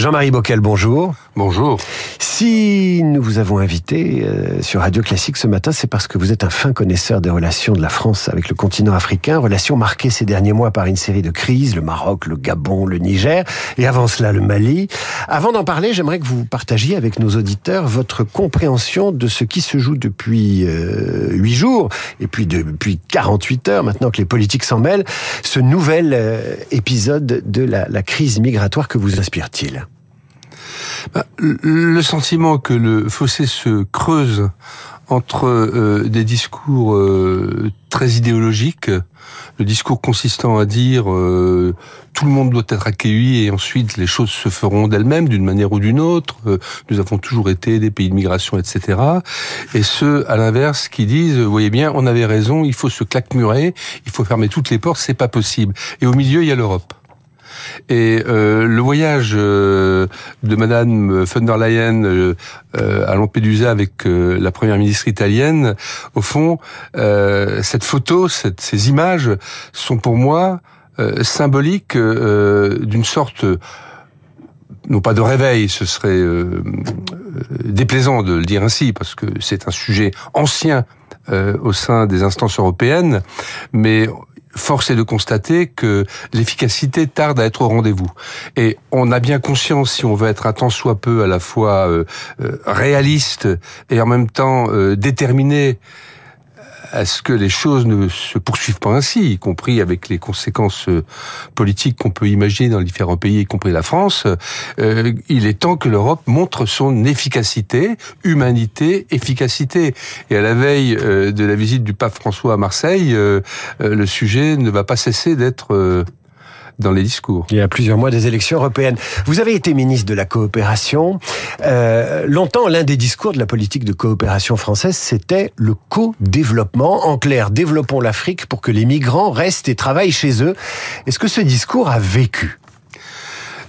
Jean-Marie Bockel, bonjour. Bonjour. Si nous vous avons invité euh, sur Radio Classique ce matin, c'est parce que vous êtes un fin connaisseur des relations de la France avec le continent africain, relations marquées ces derniers mois par une série de crises, le Maroc, le Gabon, le Niger, et avant cela le Mali. Avant d'en parler, j'aimerais que vous partagiez avec nos auditeurs votre compréhension de ce qui se joue depuis euh, jours, et puis depuis 48 heures, maintenant que les politiques s'en mêlent, ce nouvel euh, épisode de la crise migratoire que vous inspire-t-il? Bah, le sentiment que le fossé se creuse entre euh, des discours euh, très idéologiques, le discours consistant à dire euh, tout le monde doit être accueilli et ensuite les choses se feront d'elles-mêmes d'une manière ou d'une autre. nous avons toujours été des pays de migration, etc. Et ceux à l'inverse qui disent, vous voyez bien, on avait raison, il faut se claquemurer, il faut fermer toutes les portes, c'est pas possible. Et au milieu, il y a l'Europe. Et euh, le voyage euh, de Madame von der Leyen euh, à Lampedusa avec la première ministre italienne, au fond, cette photo, cette, ces images sont pour moi symboliques d'une sorte non pas de réveil, ce serait déplaisant de le dire ainsi, parce que c'est un sujet ancien au sein des instances européennes, mais force est de constater que l'efficacité tarde à être au rendez-vous. Et on a bien conscience, si on veut être un tant soit peu à la fois euh, euh, réaliste et en même temps euh, déterminé à ce que les choses ne se poursuivent pas ainsi, y compris avec les conséquences euh, politiques qu'on peut imaginer dans différents pays, y compris la France, euh, il est temps que l'Europe montre son efficacité, humanité, efficacité. Et à la veille euh, de la visite du pape François à Marseille, le sujet ne va pas cesser d'être dans les discours. Il y a plusieurs mois des élections européennes. Vous avez été ministre de la coopération. Euh, longtemps, l'un des discours de la politique de coopération française, c'était le co-développement. En clair, développons l'Afrique pour que les migrants restent et travaillent chez eux. Est-ce que ce discours a vécu?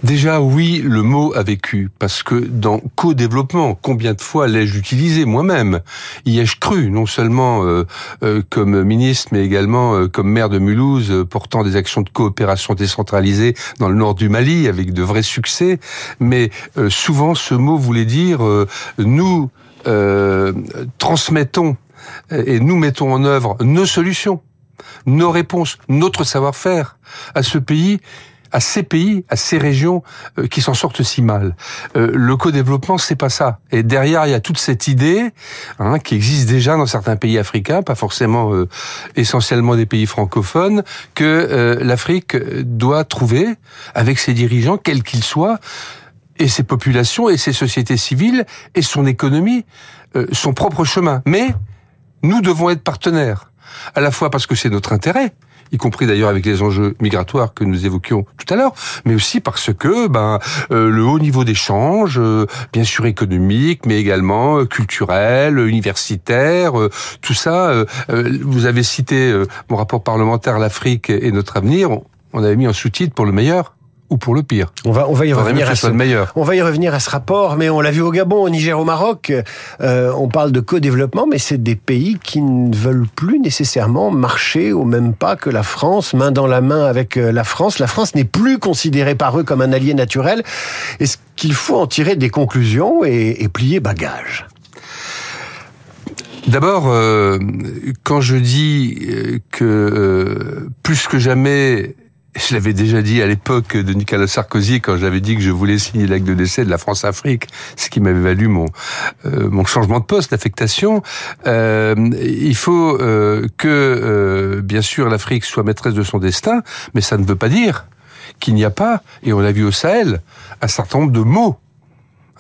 Déjà, oui, le mot a vécu, parce que dans co-développement, combien de fois l'ai-je utilisé moi-même? Y ai-je cru, non seulement euh, euh, comme ministre, mais également euh, comme maire de Mulhouse, portant des actions de coopération décentralisée dans le nord du Mali, avec de vrais succès? Mais souvent, ce mot voulait dire nous transmettons et nous mettons en œuvre nos solutions, nos réponses, notre savoir-faire à ce pays à ces pays, à ces régions euh, qui s'en sortent si mal. Euh, le co-développement, c'est pas ça. Et derrière, il y a toute cette idée hein, qui existe déjà dans certains pays africains, pas forcément euh, essentiellement des pays francophones, que l'Afrique doit trouver, avec ses dirigeants, quels qu'ils soient, et ses populations, et ses sociétés civiles, et son économie, son propre chemin. Mais nous devons être partenaires, à la fois parce que c'est notre intérêt, y compris d'ailleurs avec les enjeux migratoires que nous évoquions tout à l'heure, mais aussi parce que ben euh, le haut niveau d'échange, euh, bien sûr économique, mais également euh, culturel, universitaire, tout ça. vous avez cité mon rapport parlementaire l'Afrique et notre avenir. On avait mis un sous-titre pour le meilleur ou pour le pire. On va, on va y revenir à ce, on va y revenir à ce rapport, mais on l'a vu au Gabon, au Niger, au Maroc. Euh, on parle de co-développement, mais c'est des pays qui ne veulent plus nécessairement marcher au même pas que la France, main dans la main avec euh, la France. La France n'est plus considérée par eux comme un allié naturel. Est-ce qu'il faut en tirer des conclusions et, plier bagage D'abord, euh, quand je dis que plus que jamais je l'avais déjà dit à l'époque de Nicolas Sarkozy quand j'avais dit que je voulais signer l'acte de décès de la France-Afrique, ce qui m'avait valu mon euh, mon changement de poste, d'affectation. Euh, il faut euh, que, euh, bien sûr, l'Afrique soit maîtresse de son destin, mais ça ne veut pas dire qu'il n'y a pas, et on l'a vu au Sahel, un certain nombre de mots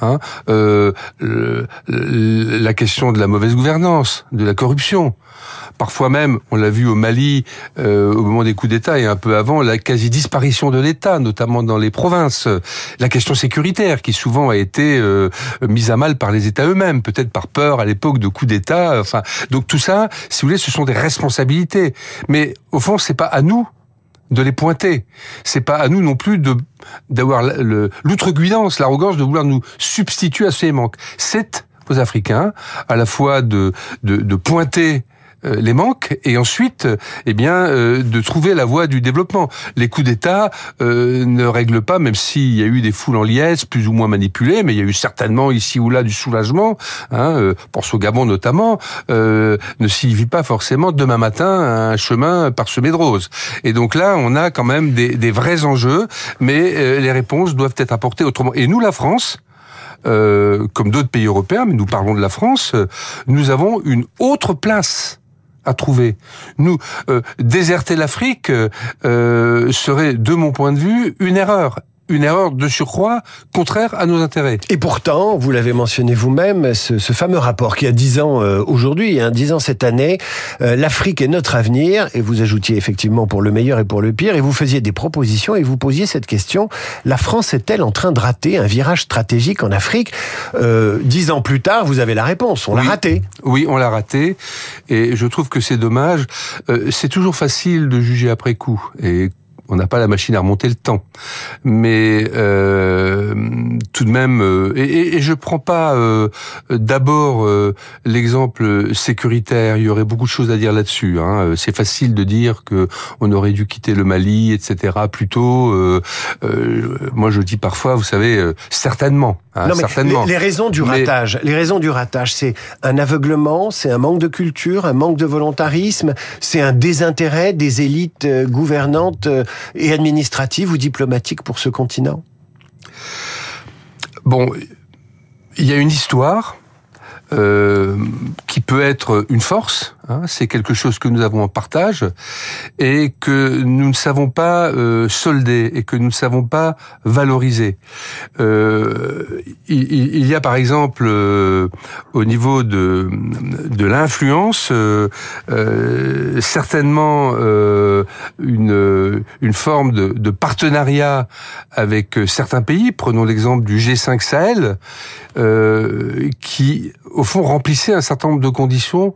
Hein, euh, la question de la mauvaise gouvernance, de la corruption. Parfois même, on l'a vu au Mali euh, au moment des coups d'État et un peu avant, la quasi-disparition de l'État, notamment dans les provinces. La question sécuritaire qui souvent a été euh, mise à mal par les États eux-mêmes, peut-être par peur à l'époque de coups d'État. Enfin, donc tout ça, si vous voulez, ce sont des responsabilités. Mais au fond, c'est pas à nous de les pointer. C'est pas à nous non plus de d'avoir l'outrecuidance, l'arrogance de vouloir nous substituer à ces manques. C'est aux Africains à la fois de de, de pointer les manques et ensuite, eh bien, euh, de trouver la voie du développement. Les coups d'État euh, ne règlent pas, même s'il y a eu des foules en liesse, plus ou moins manipulées, mais il y a eu certainement ici ou là du soulagement. Hein, pour ce Gabon notamment, ne signifie pas forcément demain matin un chemin parsemé de roses. Et donc là, on a quand même des, des vrais enjeux, mais les réponses doivent être apportées autrement. Et nous, la France, euh, comme d'autres pays européens, mais nous parlons de la France, nous avons une autre place à trouver. Nous, euh, déserter l'Afrique euh, serait, de mon point de vue, une erreur une erreur de surcroît contraire à nos intérêts. Et pourtant, vous l'avez mentionné vous-même, ce, fameux rapport qui a 10 ans euh, aujourd'hui, hein, 10 ans cette année, euh, l'Afrique est notre avenir, et vous ajoutiez effectivement pour le meilleur et pour le pire, et vous faisiez des propositions et vous posiez cette question, la France est-elle en train de rater un virage stratégique en Afrique? Euh, Dix ans plus tard, vous avez la réponse, on l'a raté. Oui, on l'a raté, et je trouve que c'est dommage. c'est toujours facile de juger après coup, et on n'a pas la machine à remonter le temps. Mais euh, tout de même, euh, et, et, je prends pas euh, d'abord euh, l'exemple sécuritaire. Il y aurait beaucoup de choses à dire là-dessus. Hein. C'est facile de dire que on aurait dû quitter le Mali, etc. Plutôt, moi je dis parfois, vous savez, certainement. Hein, non, mais certainement. Les, raisons du ratage, les raisons du ratage, c'est un aveuglement, c'est un manque de culture, un manque de volontarisme, c'est un désintérêt des élites gouvernantes et administrative ou diplomatique pour ce continent? Bon, il y a une histoire euh, qui peut être une force, hein, c'est quelque chose que nous avons en partage et que nous ne savons pas euh, solder et que nous ne savons pas valoriser. Euh, il, y a par exemple euh, au niveau de, de l'influence euh, certainement une, une forme de, de partenariat avec certains pays. Prenons l'exemple du G5 Sahel qui au fond, remplissait un certain nombre de conditions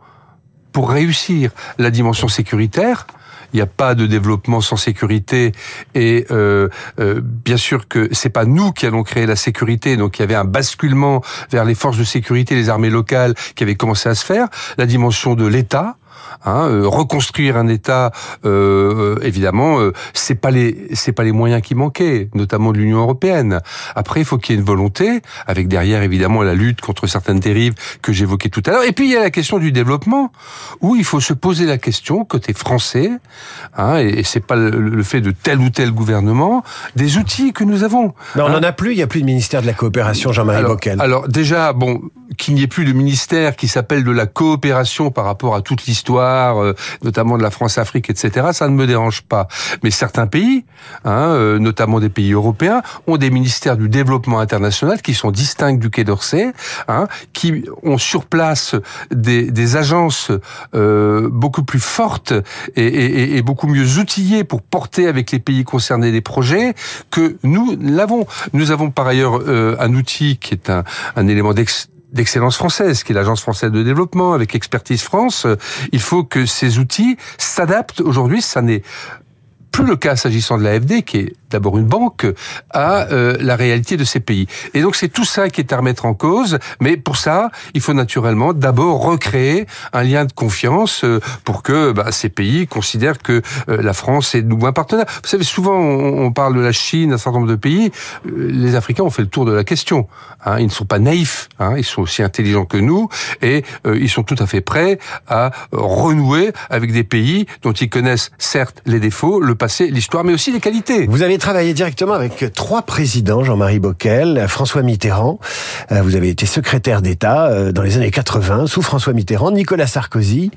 pour réussir la dimension sécuritaire. Il n'y a pas de développement sans sécurité et euh, euh, bien sûr que c'est pas nous qui allons créer la sécurité. Donc il y avait un basculement vers les forces de sécurité, les armées locales qui avaient commencé à se faire. La dimension de l'État, Hein, euh, reconstruire un État, euh, évidemment, euh, c'est pas les c'est pas les moyens qui manquaient, notamment de l'Union européenne. Après, il faut qu'il y ait une volonté, avec derrière évidemment la lutte contre certaines dérives que j'évoquais tout à l'heure. Et puis il y a la question du développement, où il faut se poser la question côté français, hein, et, c'est pas le, fait de tel ou tel gouvernement, des outils que nous avons. Mais on n'en hein. a plus. Il y a plus de ministère de la coopération, Jean-Marie Bockel. Alors déjà, bon, qu'il n'y ait plus de ministère qui s'appelle de la coopération par rapport à toute l'histoire, euh, notamment de la France-Afrique, etc., ça ne me dérange pas. Mais certains pays, hein, euh, notamment des pays européens, ont des ministères du développement international qui sont distincts du Quai d'Orsay, hein, qui ont sur place des, des agences euh, beaucoup plus fortes et, et, et, beaucoup mieux outillées pour porter avec les pays concernés des projets que nous l'avons. Nous avons par ailleurs un outil qui est un, un élément d'ex d'excellence française, qui est l'Agence française de développement, avec Expertise France. Il faut que ces outils s'adaptent. Aujourd'hui, ça n'est plus le cas s'agissant de l'AFD, qui est d'abord une banque, à euh, la réalité de ces pays. Et donc c'est tout ça qui est à remettre en cause, mais pour ça, il faut naturellement d'abord recréer un lien de confiance euh, pour que bah, ces pays considèrent que euh, la France est de nouveau un partenaire. Vous savez, souvent on, parle de la Chine, un certain nombre de pays, les Africains ont fait le tour de la question. Hein, ils ne sont pas naïfs, hein, ils sont aussi intelligents que nous, et ils sont tout à fait prêts à renouer avec des pays dont ils connaissent certes les défauts, l'histoire, mais aussi les qualités. Vous avez travaillé directement avec trois présidents, Jean-Marie Bockel, François Mitterrand. Euh, vous avez été secrétaire d'État euh, dans les années 80 sous François Mitterrand, Nicolas Sarkozy.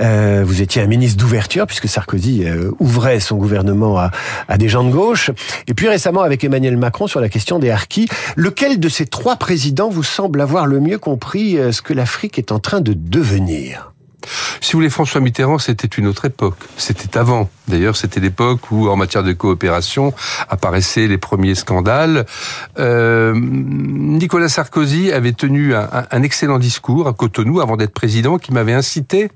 Euh, vous étiez un ministre d'ouverture puisque Sarkozy ouvrait son gouvernement à, à des gens de gauche. Et puis récemment avec Emmanuel Macron sur la question des harkis. Lequel de ces trois présidents vous semble avoir le mieux compris ce que l'Afrique est en train de devenir? Si vous voulez, François Mitterrand, c'était une autre époque. C'était avant. D'ailleurs, c'était l'époque où, en matière de coopération, apparaissaient les premiers scandales. Euh, Nicolas Sarkozy avait tenu un, un, excellent discours à Cotonou avant d'être président, qui m'avait incité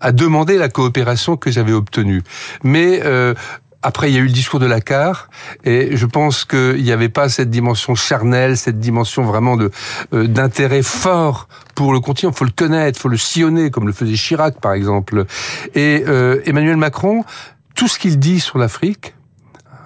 à demander la coopération que j'avais obtenue. Mais euh, après, il y a eu le discours de Lacar, et je pense qu'il n'y avait pas cette dimension charnelle, cette dimension vraiment de euh, d'intérêt fort pour le continent. Il faut le connaître, il faut le sillonner, comme le faisait Chirac, par exemple. Et euh, Emmanuel Macron, tout ce qu'il dit sur l'Afrique,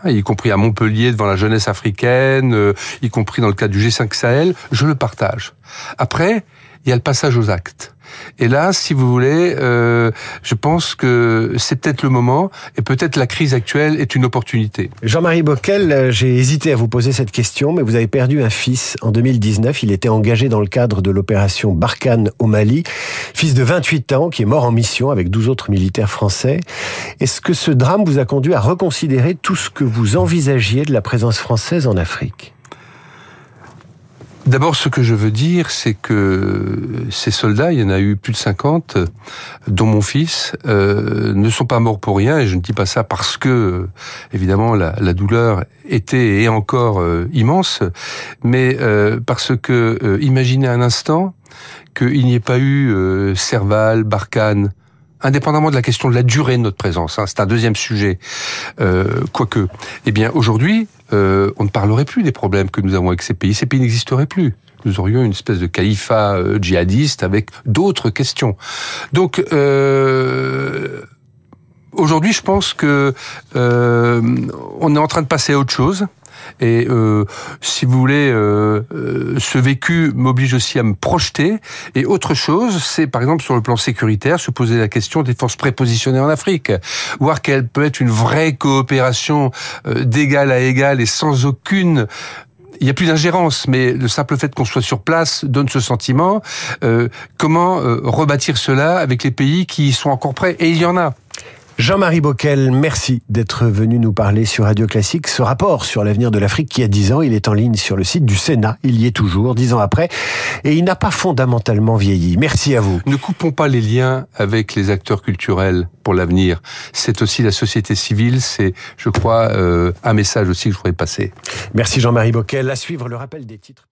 hein, y compris à Montpellier devant la jeunesse africaine, euh, y compris dans le cadre du G5 Sahel, je le partage. Après, il y a le passage aux actes. Et là, si vous voulez, euh, je pense que c'est peut-être le moment, et peut-être la crise actuelle est une opportunité. Jean-Marie Bockel, euh, j'ai hésité à vous poser cette question, mais vous avez perdu un fils en 2019. Il était engagé dans le cadre de l'opération Barkhane au Mali, fils de 28 ans qui est mort en mission avec 12 autres militaires français. Est-ce que ce drame vous a conduit à reconsidérer tout ce que vous envisagiez de la présence française en Afrique? D'abord, ce que je veux dire, c'est que ces soldats, il y en a eu plus de 50, dont mon fils, euh, ne sont pas morts pour rien, et je ne dis pas ça parce que, évidemment, la, la douleur était et encore euh, immense, mais euh, parce que, euh, imaginez un instant qu'il n'y ait pas eu Serval, Barkhane, indépendamment de la question de la durée de notre présence, hein, c'est un deuxième sujet, euh, quoique, eh bien aujourd'hui, euh, on ne parlerait plus des problèmes que nous avons avec ces pays. Ces pays n'existeraient plus. Nous aurions une espèce de califat euh, djihadiste avec d'autres questions. Donc, euh, aujourd'hui, je pense que euh, on est en train de passer à autre chose. Et euh, si vous voulez, euh, euh, ce vécu m'oblige aussi à me projeter. Et autre chose, c'est par exemple sur le plan sécuritaire, se poser la question des forces prépositionnées en Afrique, voir quelle peut être une vraie coopération d'égal à égal et sans aucune il n'y a plus d'ingérence, mais le simple fait qu'on soit sur place donne ce sentiment. Euh, comment euh, rebâtir cela avec les pays qui sont encore prêts? Et il y en a. Jean-Marie Bockel, merci d'être venu nous parler sur Radio Classique. Ce rapport sur l'avenir de l'Afrique qui a 10 ans, il est en ligne sur le site du Sénat. Il y est toujours, dix ans après. Et il n'a pas fondamentalement vieilli. Merci à vous. Ne coupons pas les liens avec les acteurs culturels pour l'avenir. C'est aussi la société civile. C'est, je crois, euh, un message aussi que je voudrais passer. Merci Jean-Marie Bockel. À suivre le rappel des titres.